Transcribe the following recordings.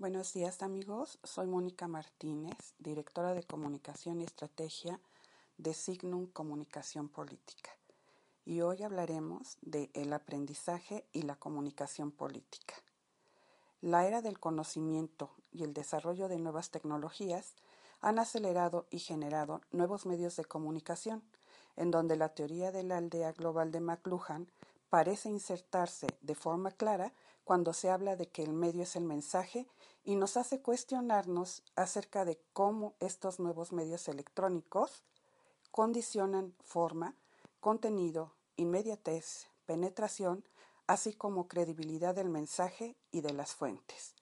Buenos días amigos, soy Mónica Martínez, directora de Comunicación y Estrategia de Signum Comunicación Política. Y hoy hablaremos de el aprendizaje y la comunicación política. La era del conocimiento y el desarrollo de nuevas tecnologías han acelerado y generado nuevos medios de comunicación, en donde la teoría de la aldea global de McLuhan parece insertarse de forma clara cuando se habla de que el medio es el mensaje y nos hace cuestionarnos acerca de cómo estos nuevos medios electrónicos condicionan forma, contenido, inmediatez, penetración, así como credibilidad del mensaje y de las fuentes.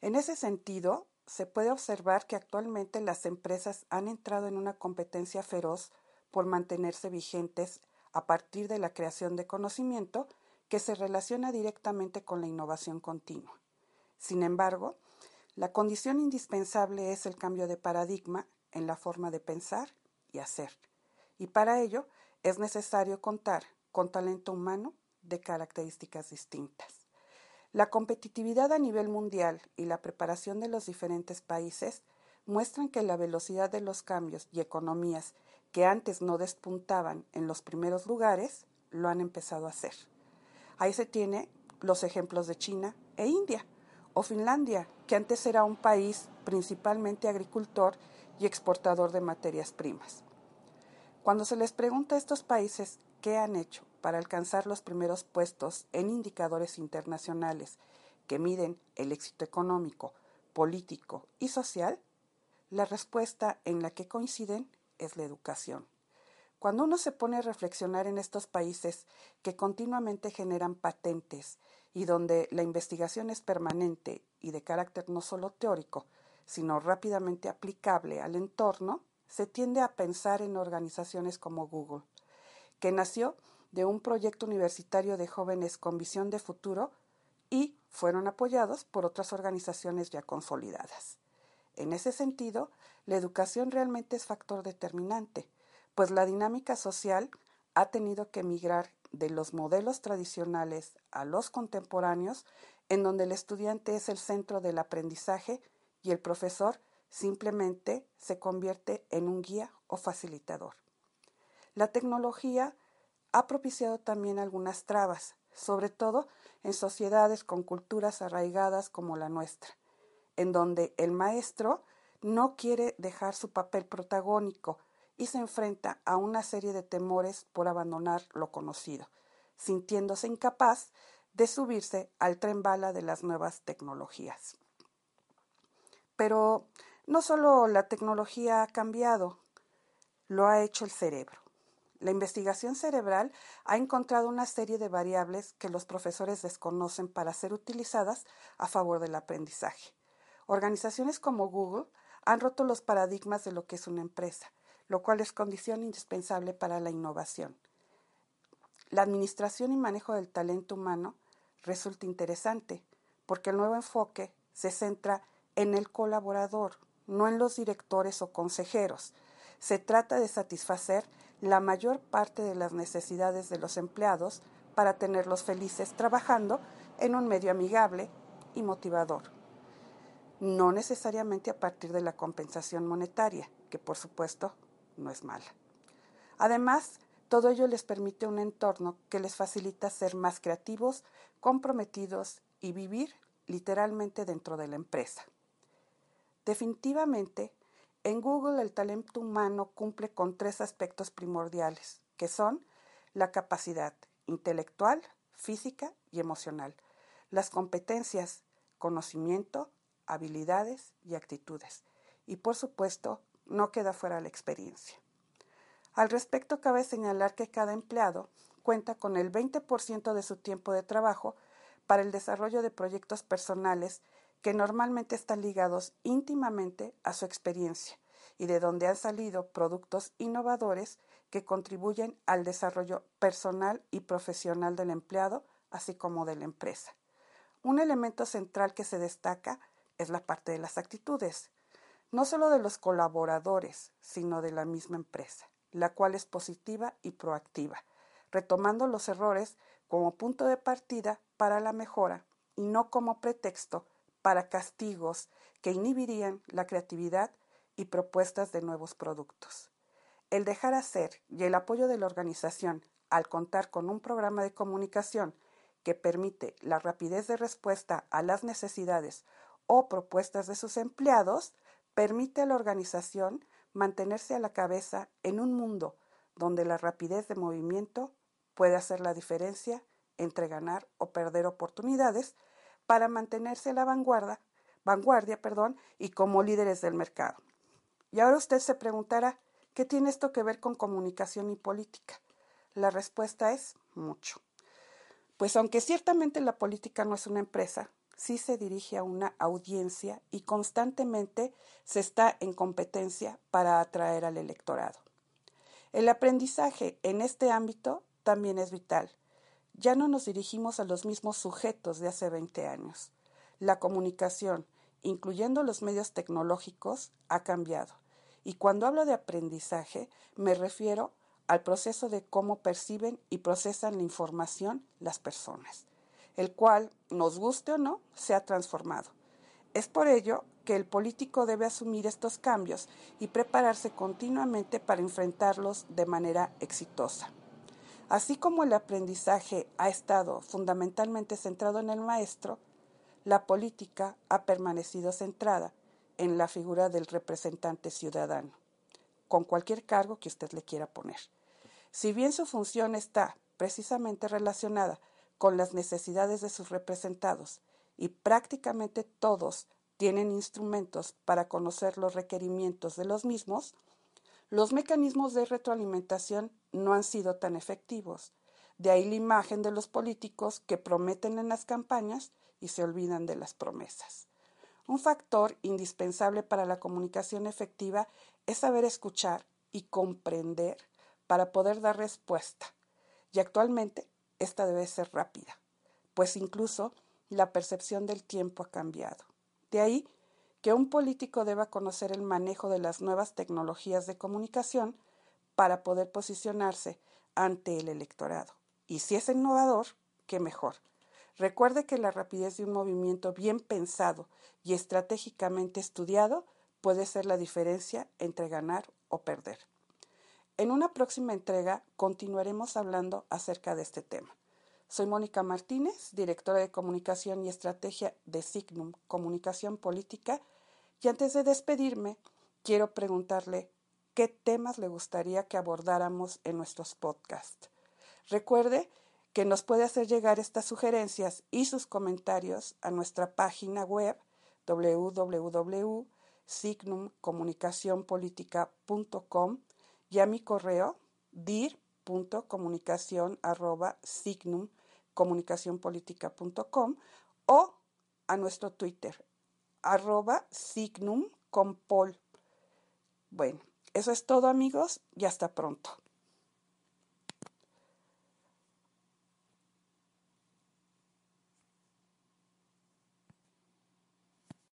En ese sentido, se puede observar que actualmente las empresas han entrado en una competencia feroz por mantenerse vigentes a partir de la creación de conocimiento que se relaciona directamente con la innovación continua. Sin embargo, la condición indispensable es el cambio de paradigma en la forma de pensar y hacer, y para ello es necesario contar con talento humano de características distintas. La competitividad a nivel mundial y la preparación de los diferentes países muestran que la velocidad de los cambios y economías que antes no despuntaban en los primeros lugares, lo han empezado a hacer. Ahí se tiene los ejemplos de China e India, o Finlandia, que antes era un país principalmente agricultor y exportador de materias primas. Cuando se les pregunta a estos países qué han hecho para alcanzar los primeros puestos en indicadores internacionales que miden el éxito económico, político y social, la respuesta en la que coinciden es la educación. Cuando uno se pone a reflexionar en estos países que continuamente generan patentes y donde la investigación es permanente y de carácter no solo teórico, sino rápidamente aplicable al entorno, se tiende a pensar en organizaciones como Google, que nació de un proyecto universitario de jóvenes con visión de futuro y fueron apoyados por otras organizaciones ya consolidadas. En ese sentido, la educación realmente es factor determinante, pues la dinámica social ha tenido que migrar de los modelos tradicionales a los contemporáneos, en donde el estudiante es el centro del aprendizaje y el profesor simplemente se convierte en un guía o facilitador. La tecnología ha propiciado también algunas trabas, sobre todo en sociedades con culturas arraigadas como la nuestra, en donde el maestro no quiere dejar su papel protagónico y se enfrenta a una serie de temores por abandonar lo conocido, sintiéndose incapaz de subirse al tren bala de las nuevas tecnologías. Pero no solo la tecnología ha cambiado, lo ha hecho el cerebro. La investigación cerebral ha encontrado una serie de variables que los profesores desconocen para ser utilizadas a favor del aprendizaje. Organizaciones como Google han roto los paradigmas de lo que es una empresa, lo cual es condición indispensable para la innovación. La administración y manejo del talento humano resulta interesante porque el nuevo enfoque se centra en el colaborador, no en los directores o consejeros. Se trata de satisfacer la mayor parte de las necesidades de los empleados para tenerlos felices trabajando en un medio amigable y motivador no necesariamente a partir de la compensación monetaria, que por supuesto no es mala. Además, todo ello les permite un entorno que les facilita ser más creativos, comprometidos y vivir literalmente dentro de la empresa. Definitivamente, en Google el talento humano cumple con tres aspectos primordiales, que son la capacidad intelectual, física y emocional, las competencias, conocimiento, habilidades y actitudes. Y por supuesto, no queda fuera la experiencia. Al respecto, cabe señalar que cada empleado cuenta con el 20% de su tiempo de trabajo para el desarrollo de proyectos personales que normalmente están ligados íntimamente a su experiencia y de donde han salido productos innovadores que contribuyen al desarrollo personal y profesional del empleado, así como de la empresa. Un elemento central que se destaca es la parte de las actitudes, no solo de los colaboradores, sino de la misma empresa, la cual es positiva y proactiva, retomando los errores como punto de partida para la mejora y no como pretexto para castigos que inhibirían la creatividad y propuestas de nuevos productos. El dejar hacer y el apoyo de la organización al contar con un programa de comunicación que permite la rapidez de respuesta a las necesidades o propuestas de sus empleados, permite a la organización mantenerse a la cabeza en un mundo donde la rapidez de movimiento puede hacer la diferencia entre ganar o perder oportunidades para mantenerse a la vanguardia, vanguardia perdón, y como líderes del mercado. Y ahora usted se preguntará, ¿qué tiene esto que ver con comunicación y política? La respuesta es mucho. Pues aunque ciertamente la política no es una empresa, sí se dirige a una audiencia y constantemente se está en competencia para atraer al electorado. El aprendizaje en este ámbito también es vital. Ya no nos dirigimos a los mismos sujetos de hace 20 años. La comunicación, incluyendo los medios tecnológicos, ha cambiado. Y cuando hablo de aprendizaje, me refiero al proceso de cómo perciben y procesan la información las personas, el cual, nos guste o no, se ha transformado. Es por ello que el político debe asumir estos cambios y prepararse continuamente para enfrentarlos de manera exitosa. Así como el aprendizaje ha estado fundamentalmente centrado en el maestro, la política ha permanecido centrada en la figura del representante ciudadano, con cualquier cargo que usted le quiera poner. Si bien su función está precisamente relacionada con las necesidades de sus representados y prácticamente todos tienen instrumentos para conocer los requerimientos de los mismos, los mecanismos de retroalimentación no han sido tan efectivos. De ahí la imagen de los políticos que prometen en las campañas y se olvidan de las promesas. Un factor indispensable para la comunicación efectiva es saber escuchar y comprender para poder dar respuesta. Y actualmente esta debe ser rápida, pues incluso la percepción del tiempo ha cambiado. De ahí que un político deba conocer el manejo de las nuevas tecnologías de comunicación para poder posicionarse ante el electorado. Y si es innovador, qué mejor. Recuerde que la rapidez de un movimiento bien pensado y estratégicamente estudiado puede ser la diferencia entre ganar o perder. En una próxima entrega continuaremos hablando acerca de este tema. Soy Mónica Martínez, directora de Comunicación y Estrategia de Signum Comunicación Política, y antes de despedirme, quiero preguntarle qué temas le gustaría que abordáramos en nuestros podcasts. Recuerde que nos puede hacer llegar estas sugerencias y sus comentarios a nuestra página web www.signumcomunicacionpolitica.com y a mi correo dir.comunicación.signumcomunicacionpolitica.com o a nuestro Twitter arroba signumcompol. Bueno, eso es todo amigos y hasta pronto.